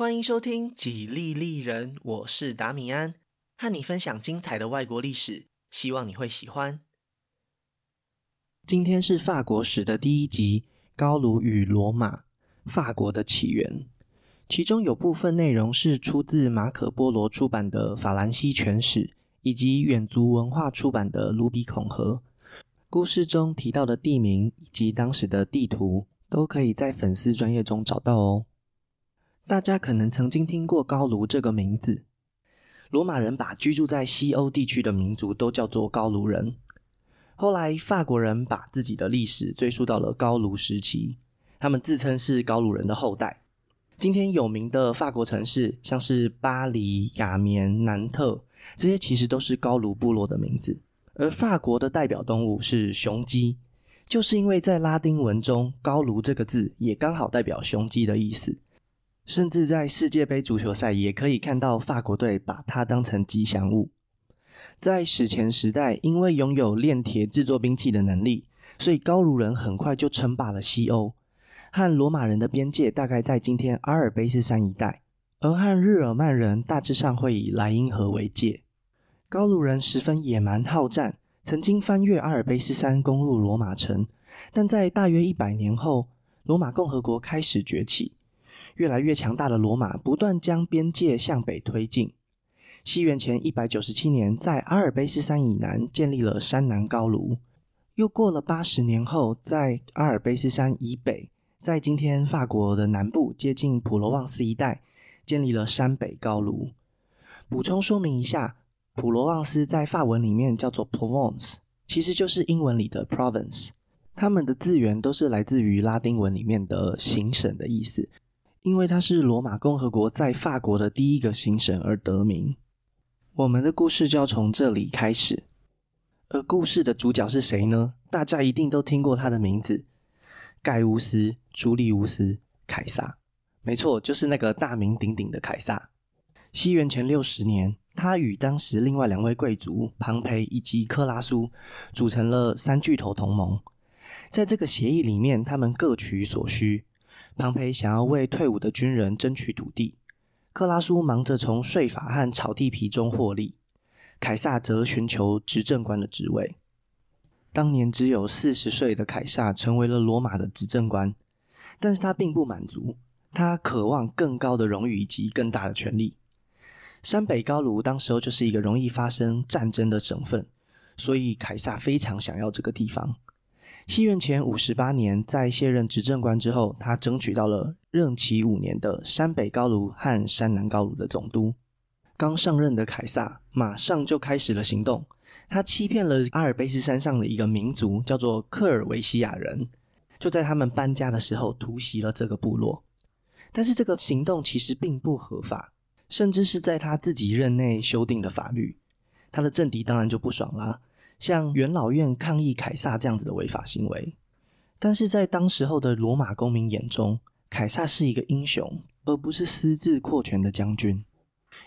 欢迎收听《几利利人》，我是达米安，和你分享精彩的外国历史，希望你会喜欢。今天是法国史的第一集，《高卢与罗马：法国的起源》，其中有部分内容是出自马可·波罗出版的《法兰西全史》，以及远足文化出版的《卢比孔河》。故事中提到的地名以及当时的地图，都可以在粉丝专页中找到哦。大家可能曾经听过高卢这个名字。罗马人把居住在西欧地区的民族都叫做高卢人。后来法国人把自己的历史追溯到了高卢时期，他们自称是高卢人的后代。今天有名的法国城市，像是巴黎、亚眠、南特，这些其实都是高卢部落的名字。而法国的代表动物是雄鸡，就是因为在拉丁文中“高卢”这个字也刚好代表雄鸡的意思。甚至在世界杯足球赛也可以看到法国队把它当成吉祥物。在史前时代，因为拥有炼铁制作兵器的能力，所以高卢人很快就称霸了西欧，和罗马人的边界大概在今天阿尔卑斯山一带，而和日耳曼人大致上会以莱茵河为界。高卢人十分野蛮好战，曾经翻越阿尔卑斯山攻入罗马城，但在大约一百年后，罗马共和国开始崛起。越来越强大的罗马不断将边界向北推进。西元前一百九十七年，在阿尔卑斯山以南建立了山南高卢。又过了八十年后，在阿尔卑斯山以北，在今天法国的南部接近普罗旺斯一带，建立了山北高卢。补充说明一下，普罗旺斯在法文里面叫做 Provence，其实就是英文里的 province。它们的字源都是来自于拉丁文里面的行省的意思。因为它是罗马共和国在法国的第一个行省而得名，我们的故事就要从这里开始。而故事的主角是谁呢？大家一定都听过他的名字：盖乌斯·朱利乌斯·凯撒。没错，就是那个大名鼎鼎的凯撒。西元前六十年，他与当时另外两位贵族庞培以及克拉苏组成了三巨头同盟。在这个协议里面，他们各取所需。庞培想要为退伍的军人争取土地，克拉苏忙着从税法和炒地皮中获利，凯撒则寻求执政官的职位。当年只有四十岁的凯撒成为了罗马的执政官，但是他并不满足，他渴望更高的荣誉以及更大的权力。山北高卢当时候就是一个容易发生战争的省份，所以凯撒非常想要这个地方。西元前五十八年，在卸任执政官之后，他争取到了任期五年的山北高卢和山南高卢的总督。刚上任的凯撒马上就开始了行动，他欺骗了阿尔卑斯山上的一个民族，叫做科尔维西亚人，就在他们搬家的时候突袭了这个部落。但是这个行动其实并不合法，甚至是在他自己任内修订的法律。他的政敌当然就不爽啦。像元老院抗议凯撒这样子的违法行为，但是在当时候的罗马公民眼中，凯撒是一个英雄，而不是私自扩权的将军。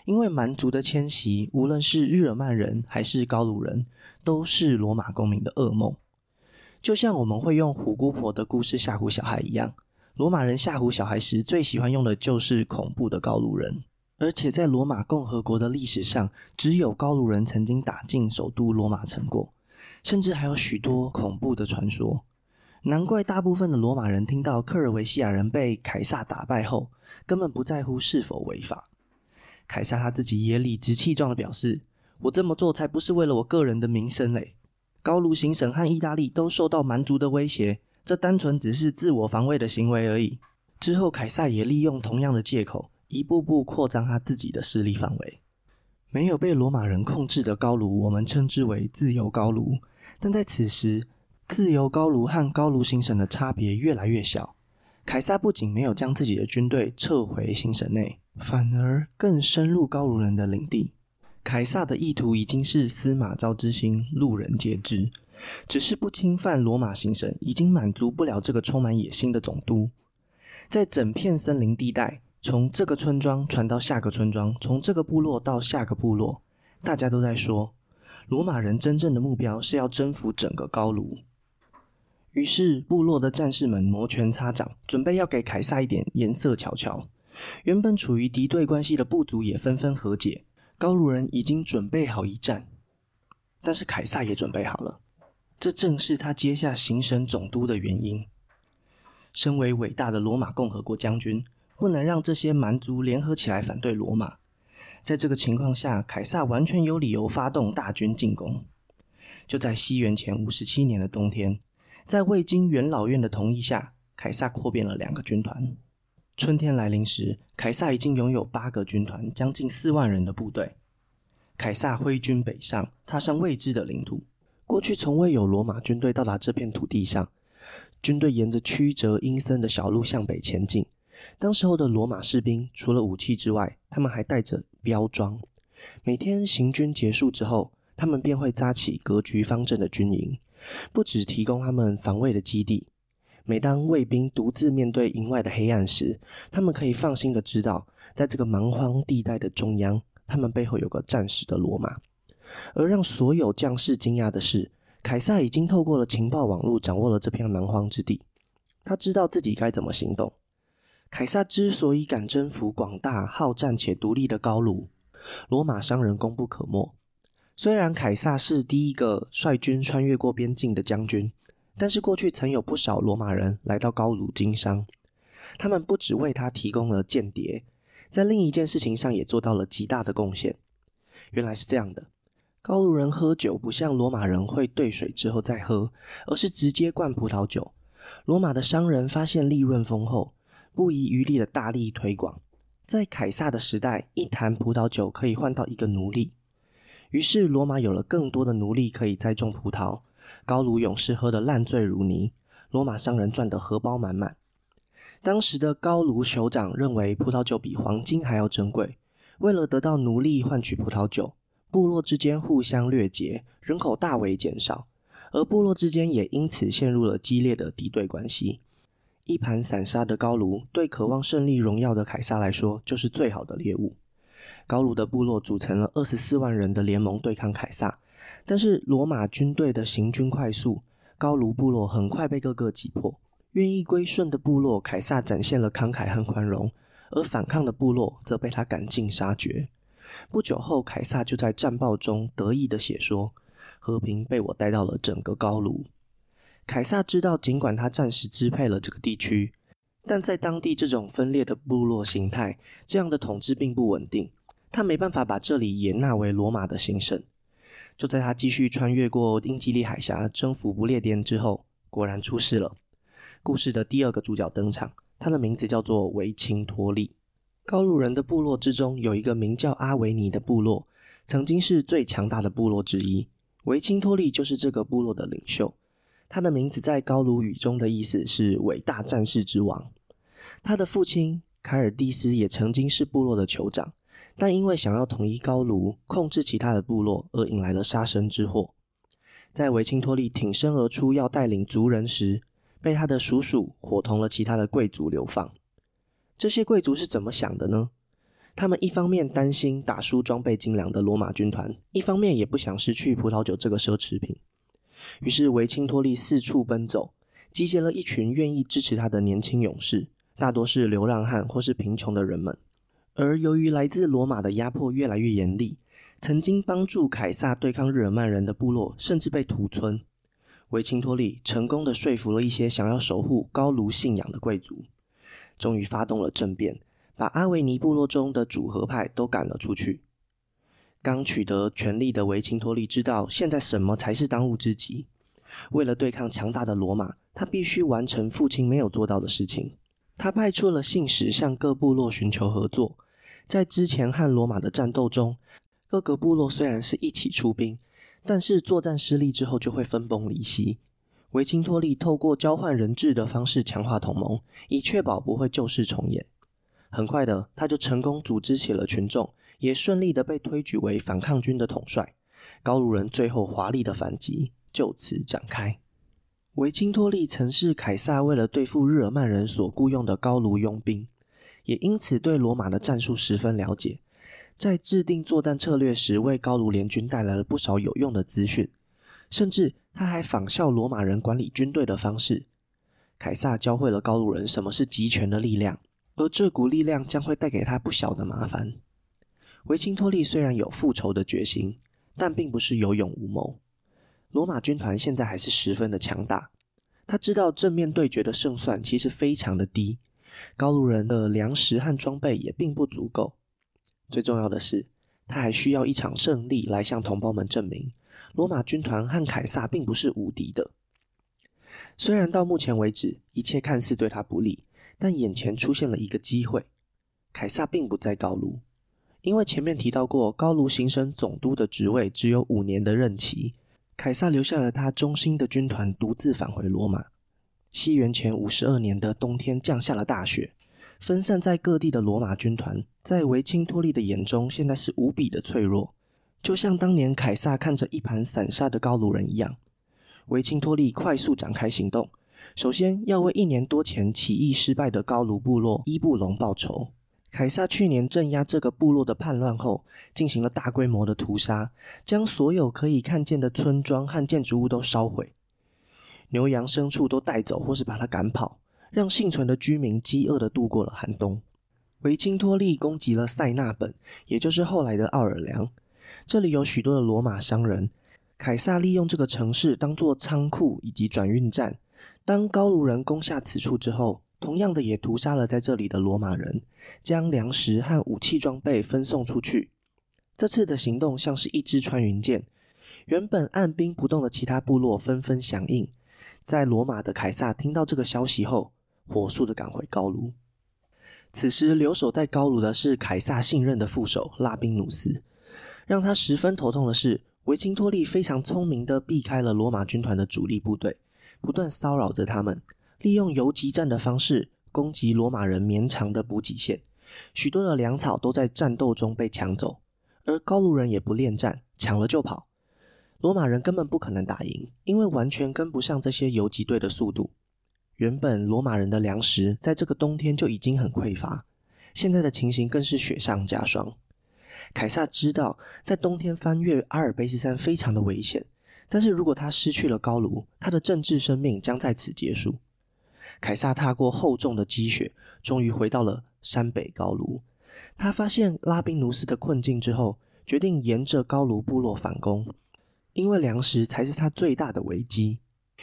因为蛮族的迁徙，无论是日耳曼人还是高卢人，都是罗马公民的噩梦。就像我们会用虎姑婆的故事吓唬小孩一样，罗马人吓唬小孩时最喜欢用的就是恐怖的高卢人。而且在罗马共和国的历史上，只有高卢人曾经打进首都罗马城过，甚至还有许多恐怖的传说。难怪大部分的罗马人听到科尔维西亚人被凯撒打败后，根本不在乎是否违法。凯撒他自己也理直气壮地表示：“我这么做才不是为了我个人的名声嘞！高卢行省和意大利都受到蛮族的威胁，这单纯只是自我防卫的行为而已。”之后，凯撒也利用同样的借口。一步步扩张他自己的势力范围。没有被罗马人控制的高卢，我们称之为自由高卢。但在此时，自由高卢和高卢行省的差别越来越小。凯撒不仅没有将自己的军队撤回行省内，反而更深入高卢人的领地。凯撒的意图已经是司马昭之心，路人皆知。只是不侵犯罗马行省，已经满足不了这个充满野心的总督。在整片森林地带。从这个村庄传到下个村庄，从这个部落到下个部落，大家都在说，罗马人真正的目标是要征服整个高卢。于是，部落的战士们摩拳擦掌，准备要给凯撒一点颜色瞧瞧。原本处于敌对关系的部族也纷纷和解。高卢人已经准备好一战，但是凯撒也准备好了。这正是他接下行省总督的原因。身为伟大的罗马共和国将军，不能让这些蛮族联合起来反对罗马。在这个情况下，凯撒完全有理由发动大军进攻。就在西元前五十七年的冬天，在未经元老院的同意下，凯撒扩编了两个军团。春天来临时，凯撒已经拥有八个军团，将近四万人的部队。凯撒挥军北上，踏上未知的领土。过去从未有罗马军队到达这片土地上。军队沿着曲折阴森的小路向北前进。当时候的罗马士兵，除了武器之外，他们还带着标装。每天行军结束之后，他们便会扎起格局方阵的军营，不只提供他们防卫的基地。每当卫兵独自面对营外的黑暗时，他们可以放心的知道，在这个蛮荒地带的中央，他们背后有个战死的罗马。而让所有将士惊讶的是，凯撒已经透过了情报网络掌握了这片蛮荒之地。他知道自己该怎么行动。凯撒之所以敢征服广大、好战且独立的高卢，罗马商人功不可没。虽然凯撒是第一个率军穿越过边境的将军。但是过去曾有不少罗马人来到高卢经商，他们不只为他提供了间谍，在另一件事情上也做到了极大的贡献。原来是这样的，高卢人喝酒不像罗马人会兑水之后再喝，而是直接灌葡萄酒。罗马的商人发现利润丰厚，不遗余力的大力推广。在凯撒的时代，一坛葡萄酒可以换到一个奴隶，于是罗马有了更多的奴隶可以栽种葡萄。高卢勇士喝得烂醉如泥，罗马商人赚得荷包满满。当时的高卢酋长认为葡萄酒比黄金还要珍贵，为了得到奴隶换取葡萄酒，部落之间互相掠劫，人口大为减少，而部落之间也因此陷入了激烈的敌对关系。一盘散沙的高卢，对渴望胜利荣耀的凯撒来说，就是最好的猎物。高卢的部落组成了二十四万人的联盟对抗凯撒。但是罗马军队的行军快速，高卢部落很快被各个击破。愿意归顺的部落，凯撒展现了慷慨和宽容；而反抗的部落则被他赶尽杀绝。不久后，凯撒就在战报中得意地写说：“和平被我带到了整个高卢。”凯撒知道，尽管他暂时支配了这个地区，但在当地这种分裂的部落形态，这样的统治并不稳定。他没办法把这里也纳为罗马的行省。就在他继续穿越过英吉利海峡，征服不列颠之后，果然出事了。故事的第二个主角登场，他的名字叫做维钦托利。高卢人的部落之中，有一个名叫阿维尼的部落，曾经是最强大的部落之一。维钦托利就是这个部落的领袖。他的名字在高卢语中的意思是“伟大战士之王”。他的父亲凯尔蒂斯也曾经是部落的酋长。但因为想要统一高卢、控制其他的部落，而引来了杀身之祸。在维钦托利挺身而出要带领族人时，被他的叔叔伙同了其他的贵族流放。这些贵族是怎么想的呢？他们一方面担心打输装备精良的罗马军团，一方面也不想失去葡萄酒这个奢侈品。于是维钦托利四处奔走，集结了一群愿意支持他的年轻勇士，大多是流浪汉或是贫穷的人们。而由于来自罗马的压迫越来越严厉，曾经帮助凯撒对抗日耳曼人的部落甚至被屠村。维钦托利成功的说服了一些想要守护高卢信仰的贵族，终于发动了政变，把阿维尼部落中的主和派都赶了出去。刚取得权力的维钦托利知道现在什么才是当务之急，为了对抗强大的罗马，他必须完成父亲没有做到的事情。他派出了信使向各部落寻求合作。在之前和罗马的战斗中，各个部落虽然是一起出兵，但是作战失利之后就会分崩离析。维钦托利透过交换人质的方式强化同盟，以确保不会旧事重演。很快的，他就成功组织起了群众，也顺利的被推举为反抗军的统帅。高卢人最后华丽的反击就此展开。维钦托利曾是凯撒为了对付日耳曼人所雇佣的高卢佣兵。也因此对罗马的战术十分了解，在制定作战策略时，为高卢联军带来了不少有用的资讯。甚至他还仿效罗马人管理军队的方式。凯撒教会了高卢人什么是集权的力量，而这股力量将会带给他不小的麻烦。维钦托利虽然有复仇的决心，但并不是有勇无谋。罗马军团现在还是十分的强大，他知道正面对决的胜算其实非常的低，高卢人的粮食和装备也并不足够。最重要的是，他还需要一场胜利来向同胞们证明，罗马军团和凯撒并不是无敌的。虽然到目前为止一切看似对他不利。但眼前出现了一个机会，凯撒并不在高卢，因为前面提到过，高卢行省总督的职位只有五年的任期，凯撒留下了他忠心的军团，独自返回罗马。西元前五十二年的冬天降下了大雪，分散在各地的罗马军团，在维钦托利的眼中，现在是无比的脆弱，就像当年凯撒看着一盘散沙的高卢人一样。维钦托利快速展开行动。首先要为一年多前起义失败的高卢部落伊布隆报仇。凯撒去年镇压这个部落的叛乱后，进行了大规模的屠杀，将所有可以看见的村庄和建筑物都烧毁，牛羊牲畜都带走或是把它赶跑，让幸存的居民饥饿地度过了寒冬。维钦托利攻击了塞纳本，也就是后来的奥尔良，这里有许多的罗马商人。凯撒利用这个城市当做仓库以及转运站。当高卢人攻下此处之后，同样的也屠杀了在这里的罗马人，将粮食和武器装备分送出去。这次的行动像是一支穿云箭，原本按兵不动的其他部落纷纷响应。在罗马的凯撒听到这个消息后，火速的赶回高卢。此时留守在高卢的是凯撒信任的副手拉宾努斯。让他十分头痛的是，维钦托利非常聪明的避开了罗马军团的主力部队。不断骚扰着他们，利用游击战的方式攻击罗马人绵长的补给线，许多的粮草都在战斗中被抢走，而高卢人也不恋战，抢了就跑。罗马人根本不可能打赢，因为完全跟不上这些游击队的速度。原本罗马人的粮食在这个冬天就已经很匮乏，现在的情形更是雪上加霜。凯撒知道，在冬天翻越阿尔卑斯山非常的危险。但是如果他失去了高卢，他的政治生命将在此结束。凯撒踏过厚重的积雪，终于回到了山北高卢。他发现拉宾努斯的困境之后，决定沿着高卢部落反攻，因为粮食才是他最大的危机。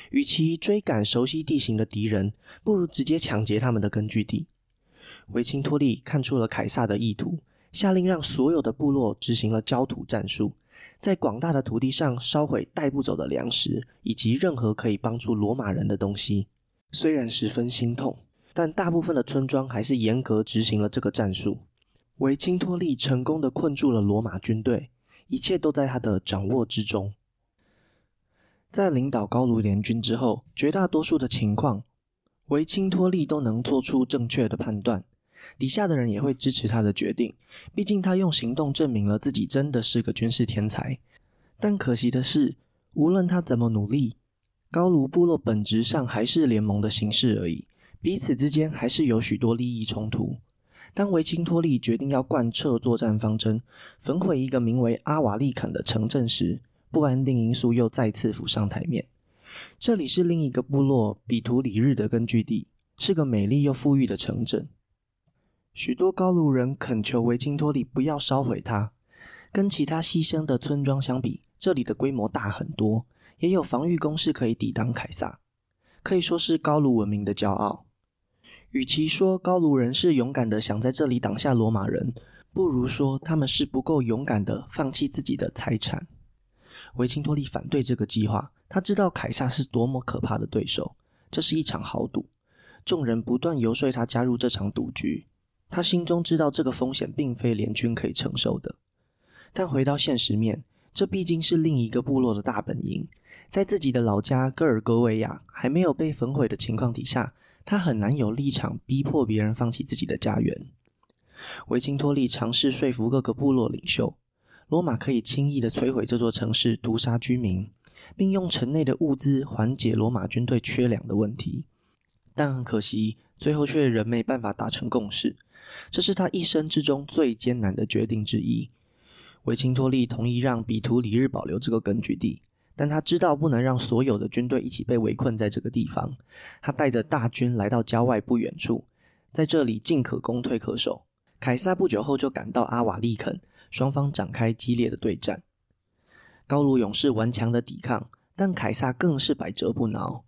与其追赶熟悉地形的敌人，不如直接抢劫他们的根据地。维钦托利看出了凯撒的意图，下令让所有的部落执行了焦土战术。在广大的土地上烧毁带不走的粮食，以及任何可以帮助罗马人的东西。虽然十分心痛，但大部分的村庄还是严格执行了这个战术。维钦托利成功的困住了罗马军队，一切都在他的掌握之中。在领导高卢联军之后，绝大多数的情况，维钦托利都能做出正确的判断。底下的人也会支持他的决定，毕竟他用行动证明了自己真的是个军事天才。但可惜的是，无论他怎么努力，高卢部落本质上还是联盟的形式而已，彼此之间还是有许多利益冲突。当维钦托利决定要贯彻作战方针，焚毁一个名为阿瓦利肯的城镇时，不安定因素又再次浮上台面。这里是另一个部落比图里日的根据地，是个美丽又富裕的城镇。许多高卢人恳求维钦托利不要烧毁它。跟其他牺牲的村庄相比，这里的规模大很多，也有防御工事可以抵挡凯撒，可以说是高卢文明的骄傲。与其说高卢人是勇敢的想在这里挡下罗马人，不如说他们是不够勇敢的放弃自己的财产。维钦托利反对这个计划，他知道凯撒是多么可怕的对手，这是一场豪赌。众人不断游说他加入这场赌局。他心中知道这个风险并非联军可以承受的，但回到现实面，这毕竟是另一个部落的大本营，在自己的老家戈尔戈维亚还没有被焚毁的情况底下，他很难有立场逼迫别人放弃自己的家园。维钦托利尝试说服各个部落领袖，罗马可以轻易的摧毁这座城市，屠杀居民，并用城内的物资缓解罗马军队缺粮的问题，但很可惜，最后却仍没办法达成共识。这是他一生之中最艰难的决定之一。维钦托利同意让比图里日保留这个根据地，但他知道不能让所有的军队一起被围困在这个地方。他带着大军来到郊外不远处，在这里进可攻退可守。凯撒不久后就赶到阿瓦利肯，双方展开激烈的对战。高卢勇士顽强的抵抗，但凯撒更是百折不挠。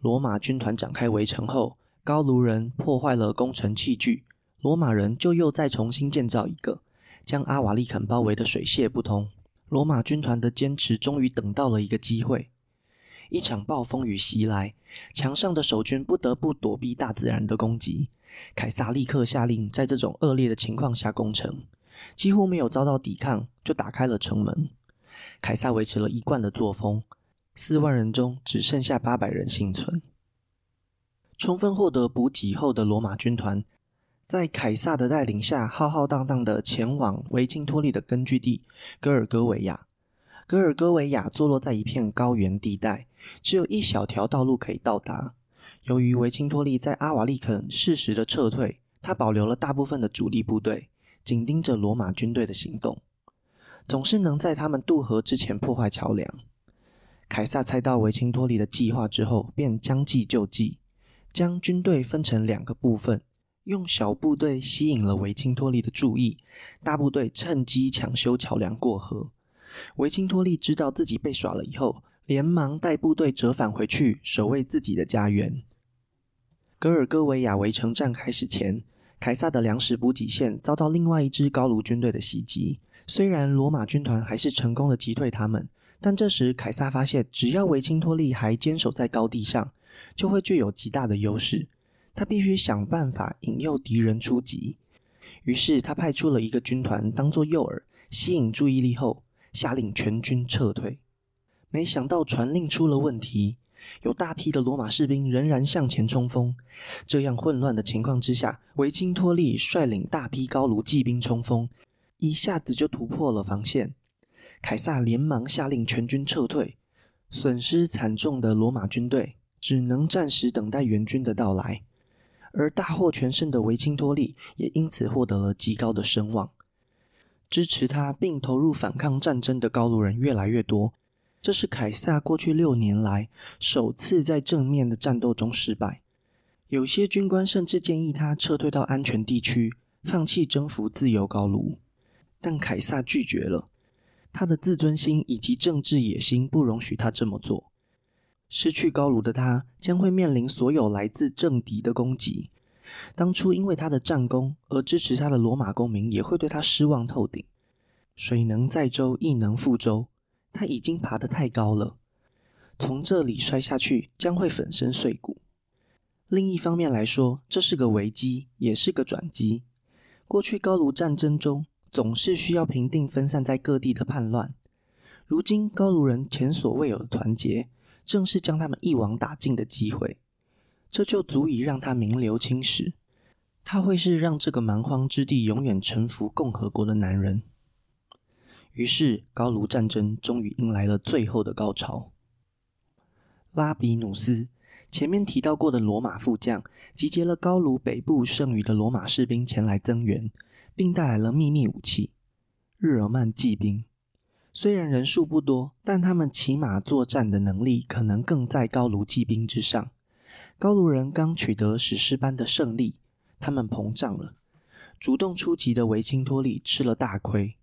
罗马军团展开围城后，高卢人破坏了攻城器具，罗马人就又再重新建造一个，将阿瓦利肯包围的水泄不通。罗马军团的坚持终于等到了一个机会。一场暴风雨袭来，墙上的守军不得不躲避大自然的攻击。凯撒立刻下令，在这种恶劣的情况下攻城，几乎没有遭到抵抗，就打开了城门。凯撒维持了一贯的作风，四万人中只剩下八百人幸存。充分获得补给后的罗马军团，在凯撒的带领下，浩浩荡荡的前往维钦托利的根据地戈尔戈维亚。戈尔戈维亚坐落在一片高原地带，只有一小条道路可以到达。由于维钦托利在阿瓦利肯适时的撤退，他保留了大部分的主力部队，紧盯着罗马军队的行动，总是能在他们渡河之前破坏桥梁。凯撒猜到维钦托利的计划之后，便将计就计，将军队分成两个部分，用小部队吸引了维钦托利的注意，大部队趁机抢修桥梁过河。维钦托利知道自己被耍了以后，连忙带部队折返回去，守卫自己的家园。格尔戈维亚围城战开始前，凯撒的粮食补给线遭到另外一支高卢军队的袭击。虽然罗马军团还是成功的击退他们，但这时凯撒发现，只要维钦托利还坚守在高地上，就会具有极大的优势。他必须想办法引诱敌人出击。于是他派出了一个军团当做诱饵，吸引注意力后，下令全军撤退，没想到传令出了问题，有大批的罗马士兵仍然向前冲锋。这样混乱的情况之下，维钦托利率领大批高卢骑兵冲锋，一下子就突破了防线。凯撒连忙下令全军撤退，损失惨重的罗马军队只能暂时等待援军的到来，而大获全胜的维钦托利也因此获得了极高的声望。支持他并投入反抗战争的高卢人越来越多，这是凯撒过去六年来首次在正面的战斗中失败。有些军官甚至建议他撤退到安全地区，放弃征服自由高卢，但凯撒拒绝了。他的自尊心以及政治野心不容许他这么做。失去高卢的他将会面临所有来自政敌的攻击。当初因为他的战功而支持他的罗马公民也会对他失望透顶。水能载舟，亦能覆舟。他已经爬得太高了，从这里摔下去将会粉身碎骨。另一方面来说，这是个危机，也是个转机。过去高卢战争中总是需要平定分散在各地的叛乱，如今高卢人前所未有的团结，正是将他们一网打尽的机会。这就足以让他名留青史，他会是让这个蛮荒之地永远臣服共和国的男人。于是，高卢战争终于迎来了最后的高潮。拉比努斯，前面提到过的罗马副将，集结了高卢北部剩余的罗马士兵前来增援，并带来了秘密武器——日耳曼骑兵。虽然人数不多，但他们骑马作战的能力可能更在高卢骑兵之上。高卢人刚取得史诗般的胜利，他们膨胀了。主动出击的维钦托利吃了大亏。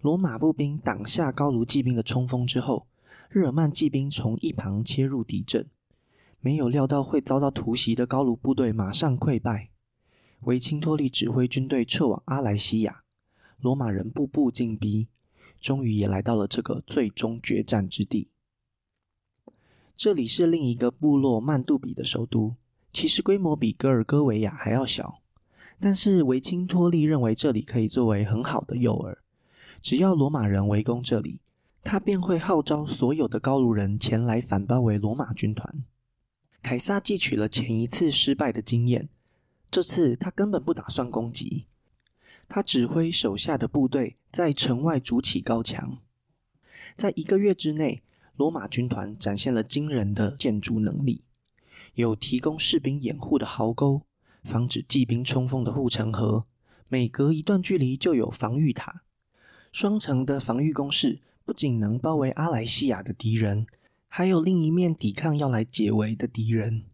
罗马步兵挡下高卢骑兵的冲锋之后，日耳曼骑兵从一旁切入敌阵，没有料到会遭到突袭的高卢部队马上溃败。维钦托利指挥军队撤往阿莱西亚，罗马人步步进逼，终于也来到了这个最终决战之地。这里是另一个部落曼杜比的首都，其实规模比戈尔戈维亚还要小。但是维钦托利认为这里可以作为很好的诱饵，只要罗马人围攻这里，他便会号召所有的高卢人前来反包围罗马军团。凯撒汲取了前一次失败的经验，这次他根本不打算攻击，他指挥手下的部队在城外筑起高墙，在一个月之内。罗马军团展现了惊人的建筑能力，有提供士兵掩护的壕沟，防止骑兵冲锋的护城河，每隔一段距离就有防御塔。双层的防御工事不仅能包围阿莱西亚的敌人，还有另一面抵抗要来解围的敌人。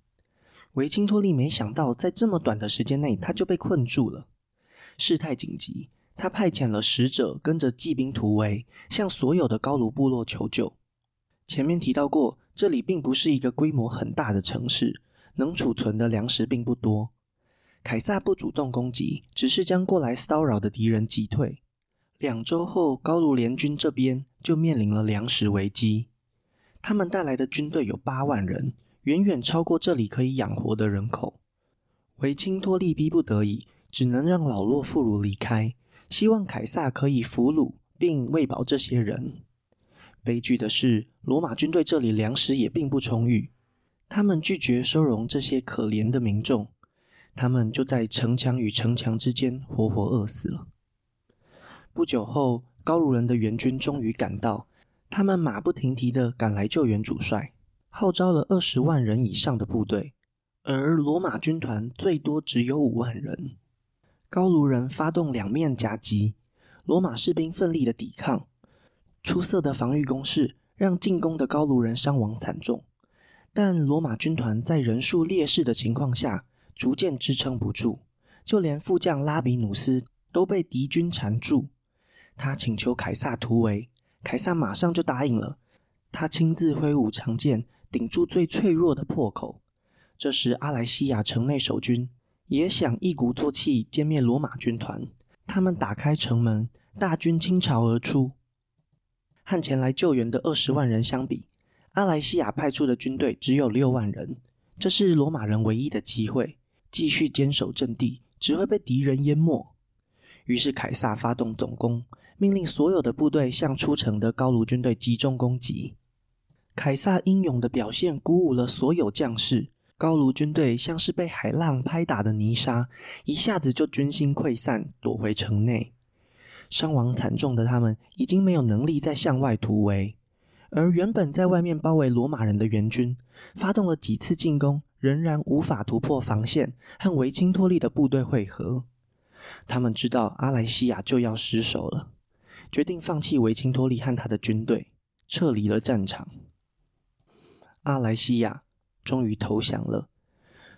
维钦托利没想到，在这么短的时间内，他就被困住了。事态紧急，他派遣了使者跟着骑兵突围，向所有的高卢部落求救。前面提到过，这里并不是一个规模很大的城市，能储存的粮食并不多。凯撒不主动攻击，只是将过来骚扰的敌人击退。两周后，高卢联军这边就面临了粮食危机。他们带来的军队有八万人，远远超过这里可以养活的人口。维钦托利逼不得已，只能让老弱妇孺离开，希望凯撒可以俘虏并喂饱这些人。悲剧的是，罗马军队这里粮食也并不充裕，他们拒绝收容这些可怜的民众。他们就在城墙与城墙之间活活饿死了。不久后，高卢人的援军终于赶到，他们马不停蹄地赶来救援主帅，号召了二十万人以上的部队，而罗马军团最多只有五万人。高卢人发动两面夹击，罗马士兵奋力的抵抗，出色的防御攻势让进攻的高卢人伤亡惨重，但罗马军团在人数劣势的情况下，逐渐支撑不住，就连副将拉比努斯都被敌军缠住。他请求凯撒突围，凯撒马上就答应了。他亲自挥舞长剑，顶住最脆弱的破口。这时，阿莱西亚城内守军也想一鼓作气歼灭罗马军团。他们打开城门，大军倾巢而出。和前来救援的二十万人相比，阿莱西亚派出的军队只有六万人。这是罗马人唯一的机会。继续坚守阵地，只会被敌人淹没。于是凯撒发动总攻，命令所有的部队向出城的高卢军队集中攻击。凯撒英勇的表现鼓舞了所有将士，高卢军队像是被海浪拍打的泥沙，一下子就军心溃散，躲回城内。伤亡惨重的他们已经没有能力再向外突围，而原本在外面包围罗马人的援军，发动了几次进攻。仍然无法突破防线，和维钦托利的部队会合。他们知道阿莱西亚就要失守了，决定放弃维钦托利和他的军队，撤离了战场。阿莱西亚终于投降了。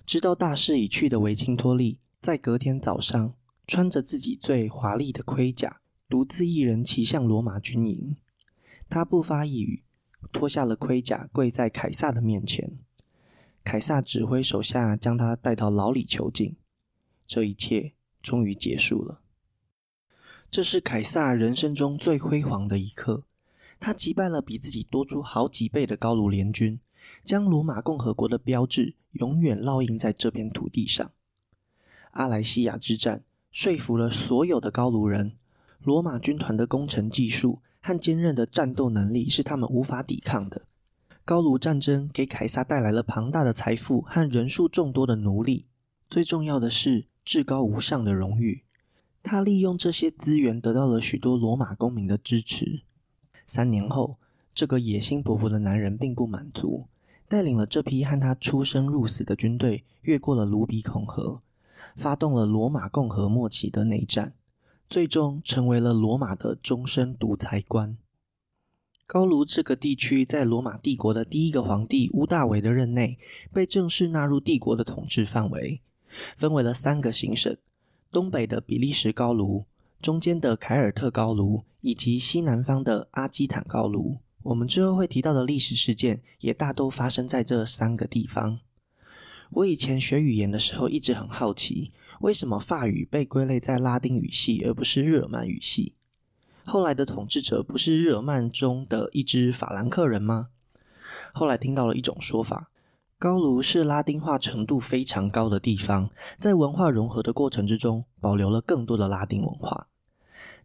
知道大势已去的维钦托利，在隔天早上，穿着自己最华丽的盔甲，独自一人骑向罗马军营。他不发一语，脱下了盔甲，跪在凯撒的面前。凯撒指挥手下将他带到牢里囚禁，这一切终于结束了。这是凯撒人生中最辉煌的一刻，他击败了比自己多出好几倍的高卢联军，将罗马共和国的标志永远烙印在这片土地上。阿莱西亚之战说服了所有的高卢人，罗马军团的攻城技术和坚韧的战斗能力是他们无法抵抗的。高卢战争给凯撒带来了庞大的财富和人数众多的奴隶，最重要的是至高无上的荣誉。他利用这些资源得到了许多罗马公民的支持。三年后，这个野心勃勃的男人并不满足，带领了这批和他出生入死的军队，越过了卢比孔河，发动了罗马共和末期的内战，最终成为了罗马的终身独裁官。高卢这个地区在罗马帝国的第一个皇帝屋大维的任内，被正式纳入帝国的统治范围，分为了三个行省：东北的比利时高卢、中间的凯尔特高卢，以及西南方的阿基坦高卢。我们之后会提到的历史事件，也大都发生在这三个地方。我以前学语言的时候，一直很好奇，为什么法语被归类在拉丁语系，而不是日耳曼语系？后来的统治者不是日耳曼中的一支法兰克人吗？后来听到了一种说法，高卢是拉丁化程度非常高的地方，在文化融合的过程之中，保留了更多的拉丁文化。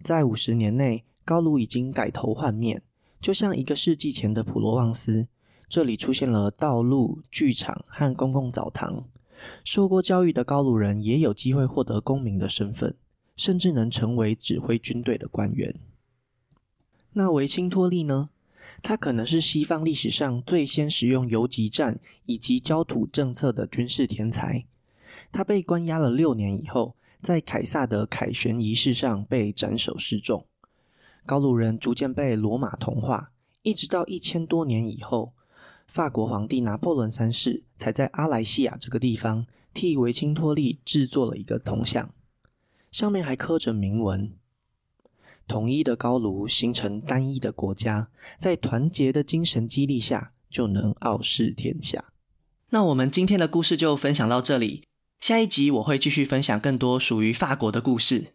在五十年内，高卢已经改头换面，就像一个世纪前的普罗旺斯，这里出现了道路、剧场和公共澡堂。受过教育的高卢人也有机会获得公民的身份，甚至能成为指挥军队的官员。那维钦托利呢？他可能是西方历史上最先使用游击战以及焦土政策的军事天才。他被关押了六年以后，在凯撒的凯旋仪式上被斩首示众。高卢人逐渐被罗马同化，一直到一千多年以后，法国皇帝拿破仑三世才在阿莱西亚这个地方替维钦托利制作了一个铜像，上面还刻着铭文：“统一的高卢形成单一的国家，在团结的精神激励下，就能傲视天下。”那我们今天的故事就分享到这里，下一集我会继续分享更多属于法国的故事。